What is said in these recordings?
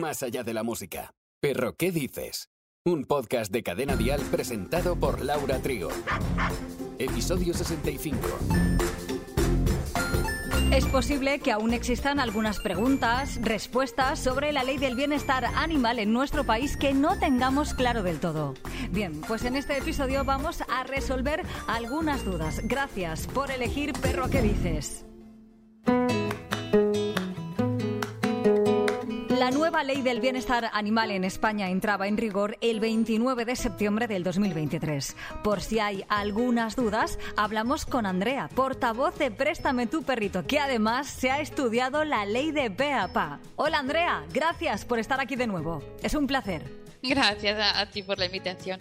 más allá de la música. Perro, ¿qué dices? Un podcast de Cadena Dial presentado por Laura Trigo. Episodio 65. Es posible que aún existan algunas preguntas, respuestas sobre la ley del bienestar animal en nuestro país que no tengamos claro del todo. Bien, pues en este episodio vamos a resolver algunas dudas. Gracias por elegir Perro que dices. La nueva ley del bienestar animal en España entraba en rigor el 29 de septiembre del 2023. Por si hay algunas dudas, hablamos con Andrea, portavoz de Préstame tu perrito, que además se ha estudiado la ley de PAPA. Hola Andrea, gracias por estar aquí de nuevo. Es un placer. Gracias a, a ti por la invitación.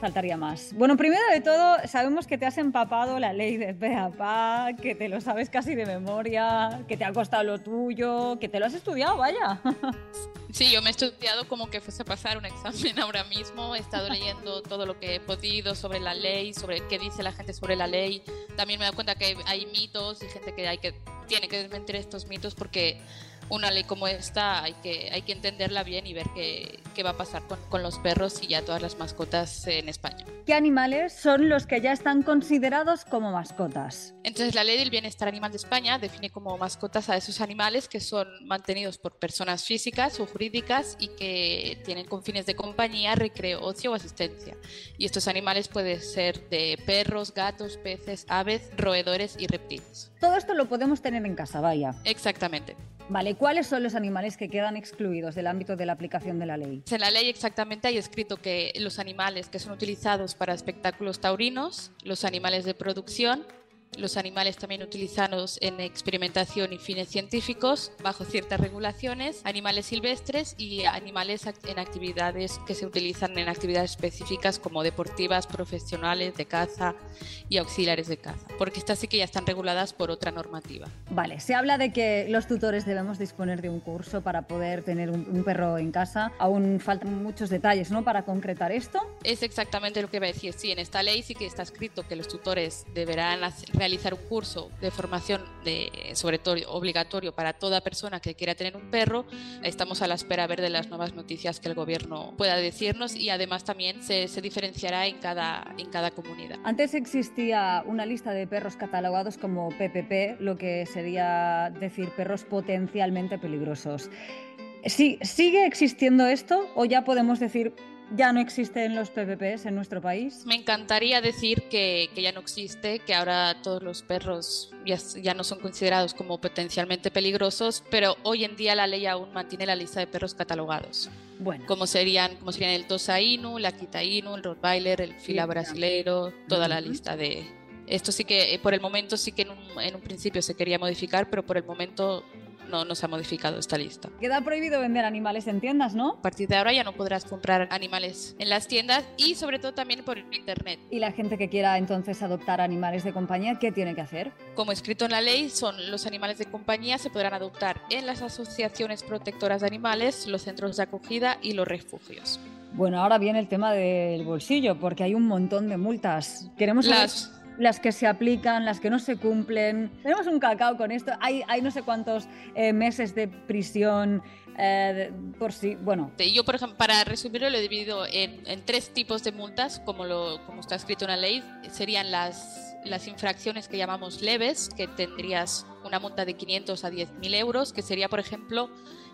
Faltaría más. Bueno, primero de todo, sabemos que te has empapado la ley de PAPA, que te lo sabes casi de memoria, que te ha costado lo tuyo, que te lo has estudiado, vaya. Sí, yo me he estudiado como que fuese a pasar un examen ahora mismo. He estado leyendo todo lo que he podido sobre la ley, sobre qué dice la gente sobre la ley. También me he dado cuenta que hay mitos y gente que, hay que tiene que desmentir estos mitos porque una ley como esta hay que, hay que entenderla bien y ver qué, qué va a pasar con, con, los perros y ya todas las mascotas en España. ¿Qué animales son los que ya están considerados como mascotas? Entonces la ley del bienestar animal de España define como mascotas a esos animales que son mantenidos por personas físicas o jurídicas y que tienen con fines de compañía, recreo, ocio o asistencia. Y estos animales pueden ser de perros, gatos, peces, aves, roedores y reptiles. Todo esto lo podemos tener en casa, vaya. Exactamente. Vale, ¿cuáles son los animales que quedan excluidos del ámbito de la aplicación de la ley? En la ley exactamente hay escrito que los animales que son utilizados para espectáculos taurinos, los animales de producción, los animales también utilizados en experimentación y fines científicos bajo ciertas regulaciones, animales silvestres y animales en actividades que se utilizan en actividades específicas como deportivas, profesionales, de caza y auxiliares de caza, porque estas sí que ya están reguladas por otra normativa. Vale, se habla de que los tutores debemos disponer de un curso para poder tener un, un perro en casa. Aún faltan muchos detalles, ¿no? Para concretar esto. Es exactamente lo que va a decir. Sí, en esta ley sí que está escrito que los tutores deberán hacer realizar un curso de formación de, sobre todo obligatorio para toda persona que quiera tener un perro. Estamos a la espera a ver de las nuevas noticias que el gobierno pueda decirnos y además también se, diferenciará en cada, en cada comunidad. Antes existía una lista de perros catalogados como PPP, lo que sería decir perros potencialmente peligrosos. ¿Sigue existiendo esto o ya podemos decir ya no existen los PPPs en nuestro país? Me encantaría decir que, que ya no existe, que ahora todos los perros ya, ya, no son considerados como potencialmente peligrosos, pero hoy en día la ley aún mantiene la lista de perros catalogados. Bueno. Como serían, como serían el Tosa Inu, la Kita Inu, el Rottweiler, el Fila Brasileiro, toda la lista de... Esto sí que por el momento sí que en un, en un principio se quería modificar, pero por el momento no, no se ha modificado esta lista. Queda prohibido vender animales en tiendas, ¿no? A partir de ahora ya no podrás comprar animales en las tiendas y sobre todo también por internet. ¿Y la gente que quiera entonces adoptar animales de compañía, qué tiene que hacer? Como escrito en la ley, son los animales de compañía se podrán adoptar en las asociaciones protectoras de animales, los centros de acogida y los refugios. Bueno, ahora viene el tema del bolsillo, porque hay un montón de multas. Queremos las las que se aplican, las que no se cumplen. Tenemos un cacao con esto. Hay, hay no sé cuántos eh, meses de prisión eh, por sí. Bueno. Yo, por ejemplo, para resumirlo, lo he dividido en, en tres tipos de multas, como, lo, como está escrito en la ley. Serían las, las infracciones que llamamos leves, que tendrías una multa de 500 a 10.000 euros, que sería, por ejemplo,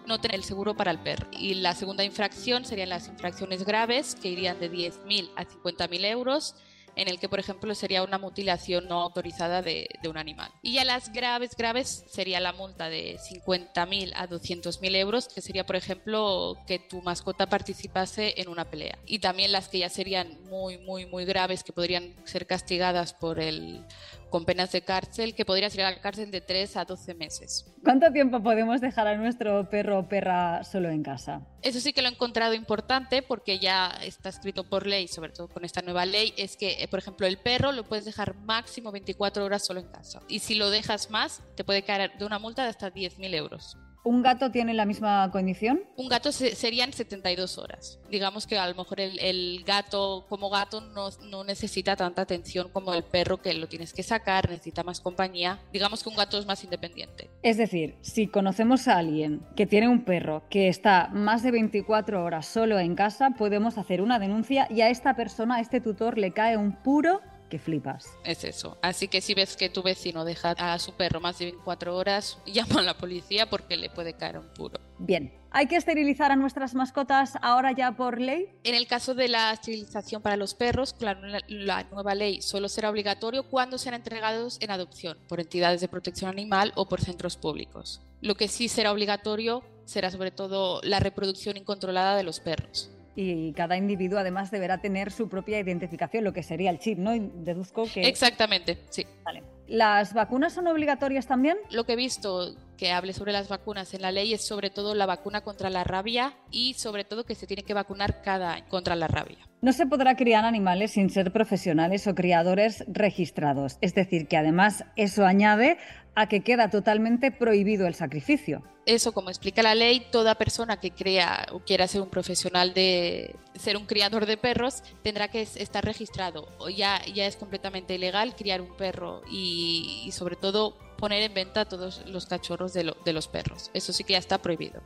no tener el seguro para el perro. Y la segunda infracción serían las infracciones graves, que irían de 10.000 a 50.000 euros en el que, por ejemplo, sería una mutilación no autorizada de, un animal. Y ya las graves, graves sería la multa de 50.000 a 200.000 euros, que sería, por ejemplo, que tu mascota participase en una pelea. Y también las que ya serían muy, muy, muy graves, que podrían ser castigadas por el con penas de cárcel que podrías ir a la cárcel de 3 a 12 meses. ¿Cuánto tiempo podemos dejar a nuestro perro o perra solo en casa? Eso sí que lo he encontrado importante porque ya está escrito por ley, sobre todo con esta nueva ley, es que, por ejemplo, el perro lo puedes dejar máximo 24 horas solo en casa. Y si lo dejas más, te puede caer de una multa de hasta 10.000 euros. ¿Un gato tiene la misma condición? Un gato serían 72 horas. Digamos que a lo mejor el, gato, como gato, no, no, necesita tanta atención como el perro, que lo tienes que sacar, necesita más compañía. Digamos que un gato es más independiente. Es decir, si conocemos a alguien que tiene un perro que está más de 24 horas solo en casa, podemos hacer una denuncia y a esta persona, a este tutor, le cae un puro flipas. Es eso. Así que si ves que tu vecino deja a su perro más de 24 horas, llama a la policía porque le puede caer un puro. Bien. ¿Hay que esterilizar a nuestras mascotas ahora ya por ley? En el caso de la esterilización para los perros, claro, la, nueva ley solo será obligatorio cuando sean entregados en adopción por entidades de protección animal o por centros públicos. Lo que sí será obligatorio será sobre todo la reproducción incontrolada de los perros y cada individuo además deberá tener su propia identificación, lo que sería el chip, ¿no? deduzco que... Exactamente, sí. Vale. ¿Las vacunas son obligatorias también? Lo que he visto que hable sobre las vacunas en la ley es sobre todo la vacuna contra la rabia y sobre todo que se tiene que vacunar cada año contra la rabia. No se podrá criar animales sin ser profesionales o criadores registrados. Es decir, que además eso añade a que queda totalmente prohibido el sacrificio. Eso, como explica la ley, toda persona que crea o quiera ser un profesional de ser un criador de perros tendrá que estar registrado. Ya, ya es completamente ilegal criar un perro y, sobre todo poner en venta todos los cachorros de, de los perros. Eso sí que ya está prohibido.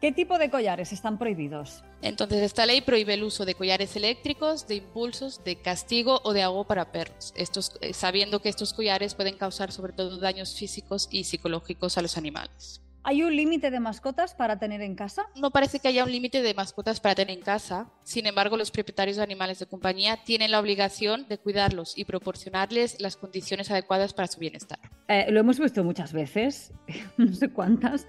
¿Qué tipo de collares están prohibidos? Entonces, esta ley prohíbe el uso de collares eléctricos, de impulsos, de castigo o de agua para perros, estos, eh, sabiendo que estos collares pueden causar sobre todo daños físicos y psicológicos a los animales. ¿Hay un límite de mascotas para tener en casa? No parece que haya un límite de mascotas para tener en casa. Sin embargo, los propietarios de animales de compañía tienen la obligación de cuidarlos y proporcionarles las condiciones adecuadas para su bienestar. Eh, lo hemos visto muchas veces, no sé cuántas,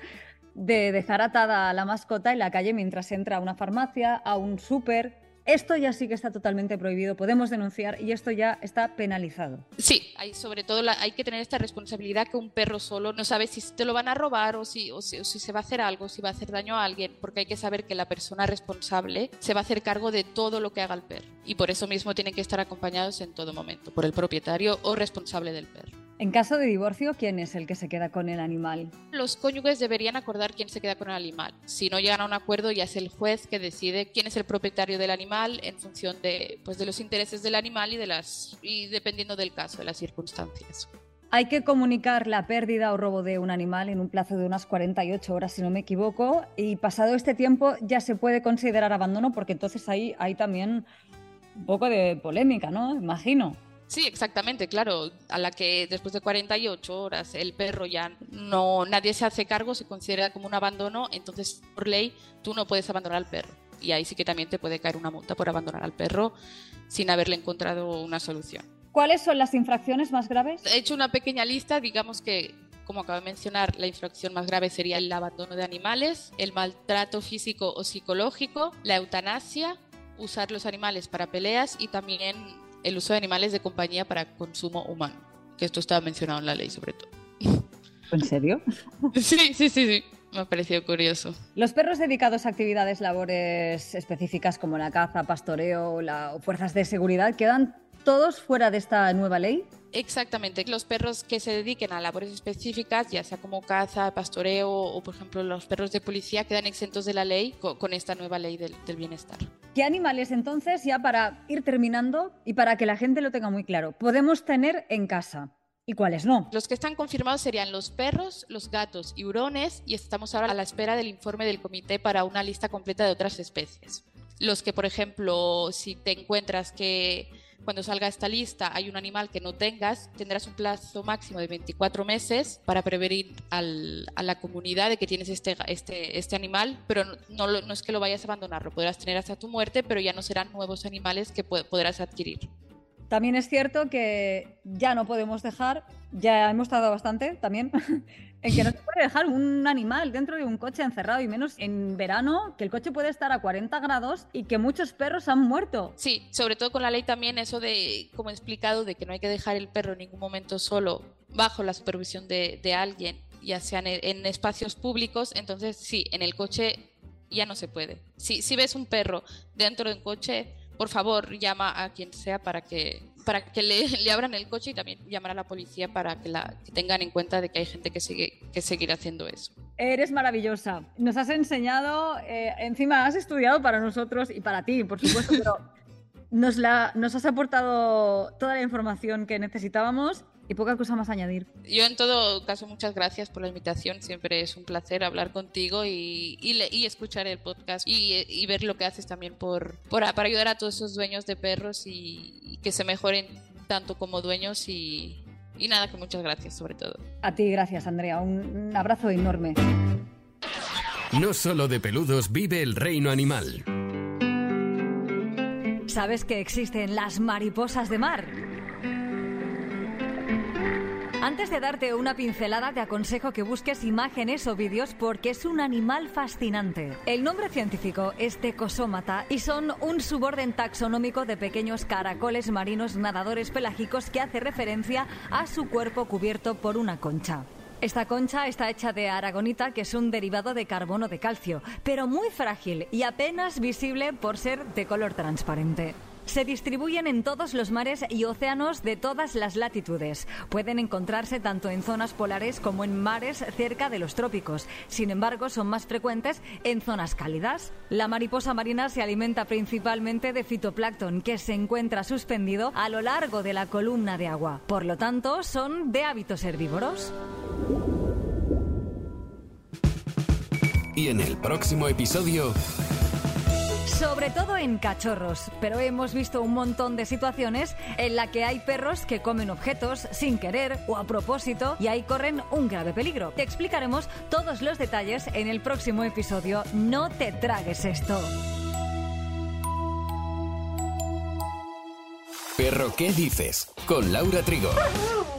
de dejar atada a la mascota en la calle mientras entra a una farmacia, a un súper. Esto ya sí que está totalmente prohibido, podemos denunciar y esto ya está penalizado. Sí, sobre todo hay que tener esta responsabilidad que un perro solo no sabe si te lo van a robar o si, se va a hacer algo, si va a hacer daño a alguien, porque hay que saber que la persona responsable se va a hacer cargo de todo lo que haga el perro y por eso mismo tienen que estar acompañados en todo momento por el propietario o responsable del perro. En caso de divorcio, ¿quién es el que se queda con el animal? Los cónyuges deberían acordar quién se queda con el animal. Si no llegan a un acuerdo, ya es el juez que decide quién es el propietario del animal en función de, pues, de los intereses del animal y, de las, y dependiendo del caso, de las circunstancias. Hay que comunicar la pérdida o robo de un animal en un plazo de unas 48 horas, si no me equivoco, y pasado este tiempo ya se puede considerar abandono, porque entonces ahí hay también un poco de polémica, ¿no? Imagino. Sí, exactamente, claro. A la que después de 48 horas el perro ya no, nadie se hace cargo, se considera como un abandono, entonces por ley tú no puedes abandonar al perro. Y ahí sí que también te puede caer una multa por abandonar al perro sin haberle encontrado una solución. ¿Cuáles son las infracciones más graves? He hecho una pequeña lista, digamos que como acabo de mencionar, la infracción más grave sería el abandono de animales, el maltrato físico o psicológico, la eutanasia, usar los animales para peleas y también el uso de animales de compañía para consumo humano, que esto estaba mencionado en la ley sobre todo. ¿En serio? Sí, sí, sí, sí. Me ha parecido curioso. Los perros dedicados a actividades labores específicas como la caza, pastoreo o fuerzas de seguridad quedan todos fuera de esta nueva ley. Exactamente, los perros que se dediquen a labores específicas, ya sea como caza, pastoreo o por ejemplo los perros de policía, quedan exentos de la ley con, esta nueva ley del, bienestar. ¿Qué animales entonces, ya para ir terminando y para que la gente lo tenga muy claro, podemos tener en casa? ¿Y cuáles no? Los que están confirmados serían los perros, los gatos y hurones y estamos ahora a la espera del informe del comité para una lista completa de otras especies. Los que, por ejemplo, si te encuentras que cuando salga esta lista hay un animal que no tengas, tendrás un plazo máximo de 24 meses para prevenir a la comunidad de que tienes este, este, este animal, pero no, no, es que lo vayas a abandonar, lo podrás tener hasta tu muerte, pero ya no serán nuevos animales que podrás adquirir. También es cierto que ya no podemos dejar, ya hemos tardado bastante también, en que no se puede dejar un animal dentro de un coche encerrado y menos en verano, que el coche puede estar a 40 grados y que muchos perros han muerto. Sí, sobre todo con la ley también eso de, como he explicado, de que no hay que dejar el perro en ningún momento solo bajo la supervisión de, alguien, ya sean en, espacios públicos, entonces sí, en el coche ya no se puede. Si, si ves un perro dentro de un coche, por favor llama a quien sea para que para que le, le, abran el coche y también llamar a la policía para que, la, que tengan en cuenta de que hay gente que sigue que seguir haciendo eso. Eres maravillosa. Nos has enseñado, eh, encima has estudiado para nosotros y para ti, por supuesto, pero nos, la, nos has aportado toda la información que necesitábamos y poca cosa más añadir. Yo en todo caso muchas gracias por la invitación, siempre es un placer hablar contigo y, y, y escuchar el podcast y, y, ver lo que haces también por, por, para ayudar a todos esos dueños de perros y, que se mejoren tanto como dueños y, nada, que muchas gracias sobre todo. A ti gracias Andrea, un, un abrazo enorme. No solo de peludos vive el reino animal. ¿Sabes que existen las mariposas de mar? Antes de darte una pincelada, te aconsejo que busques imágenes o vídeos porque es un animal fascinante. El nombre científico es Tecosómata y son un suborden taxonómico de pequeños caracoles marinos nadadores pelágicos que hace referencia a su cuerpo cubierto por una concha. Esta concha está hecha de aragonita, que es un derivado de carbono de calcio, pero muy frágil y apenas visible por ser de color transparente. Se distribuyen en todos los mares y océanos de todas las latitudes. Pueden encontrarse tanto en zonas polares como en mares cerca de los trópicos. Sin embargo, son más frecuentes en zonas cálidas. La mariposa marina se alimenta principalmente de fitoplancton, que se encuentra suspendido a lo largo de la columna de agua. Por lo tanto, son de hábitos herbívoros. Y en el próximo episodio sobre todo en cachorros, pero hemos visto un montón de situaciones en la que hay perros que comen objetos sin querer o a propósito y ahí corren un grave peligro. Te explicaremos todos los detalles en el próximo episodio. No te tragues esto. Perro, ¿qué dices? Con Laura Trigo.